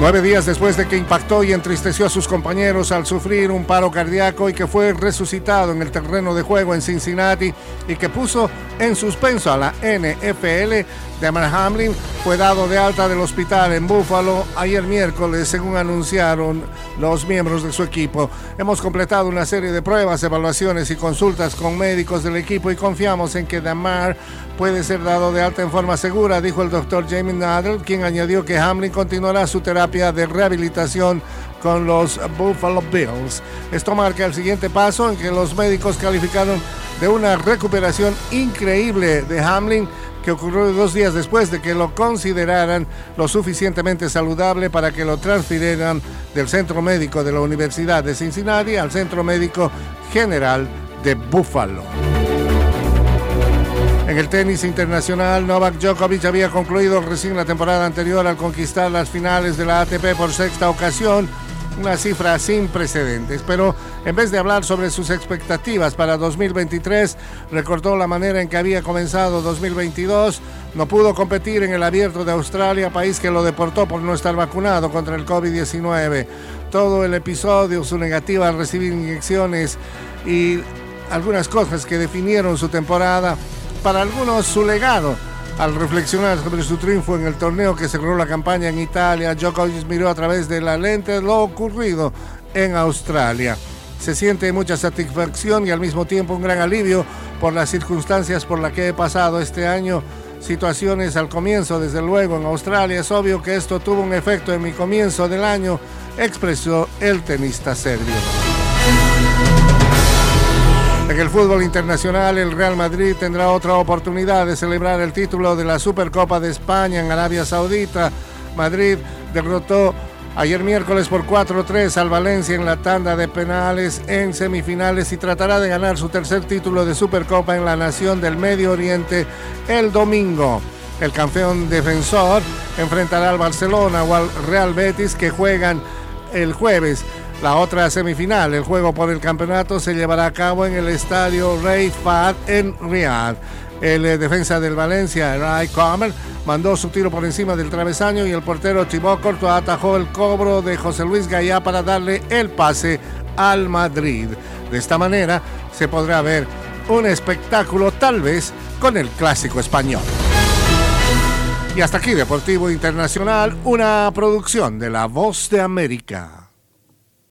Nueve días después de que impactó y entristeció a sus compañeros al sufrir un paro cardíaco y que fue resucitado en el terreno de juego en Cincinnati y que puso en suspenso a la NFL, Damar Hamlin fue dado de alta del hospital en Buffalo ayer miércoles, según anunciaron los miembros de su equipo. Hemos completado una serie de pruebas, evaluaciones y consultas con médicos del equipo y confiamos en que Damar puede ser dado de alta en forma segura, dijo el doctor Jamie Nadler, quien añadió que Hamlin continuará su terapia de rehabilitación con los Buffalo Bills. Esto marca el siguiente paso en que los médicos calificaron de una recuperación increíble de Hamlin que ocurrió dos días después de que lo consideraran lo suficientemente saludable para que lo transfirieran del centro médico de la Universidad de Cincinnati al centro médico general de Buffalo. En el tenis internacional, Novak Djokovic había concluido recién la temporada anterior al conquistar las finales de la ATP por sexta ocasión una cifra sin precedentes. Pero en vez de hablar sobre sus expectativas para 2023, recordó la manera en que había comenzado 2022. No pudo competir en el abierto de Australia, país que lo deportó por no estar vacunado contra el COVID-19. Todo el episodio, su negativa a recibir inyecciones y algunas cosas que definieron su temporada, para algunos su legado al reflexionar sobre su triunfo en el torneo que cerró la campaña en Italia, Djokovic miró a través de la lente lo ocurrido en Australia. Se siente mucha satisfacción y al mismo tiempo un gran alivio por las circunstancias por las que he pasado este año. Situaciones al comienzo, desde luego, en Australia. Es obvio que esto tuvo un efecto en mi comienzo del año, expresó el tenista serbio. En el fútbol internacional, el Real Madrid tendrá otra oportunidad de celebrar el título de la Supercopa de España en Arabia Saudita. Madrid derrotó ayer miércoles por 4-3 al Valencia en la tanda de penales en semifinales y tratará de ganar su tercer título de Supercopa en la nación del Medio Oriente el domingo. El campeón defensor enfrentará al Barcelona o al Real Betis que juegan el jueves la otra semifinal, el juego por el campeonato, se llevará a cabo en el estadio Rey Fahd en Riyadh. El eh, defensa del Valencia, Ray Comer, mandó su tiro por encima del travesaño y el portero Thibaut Courtois atajó el cobro de José Luis Gallá para darle el pase al Madrid. De esta manera se podrá ver un espectáculo tal vez con el clásico español. Y hasta aquí Deportivo Internacional, una producción de La Voz de América.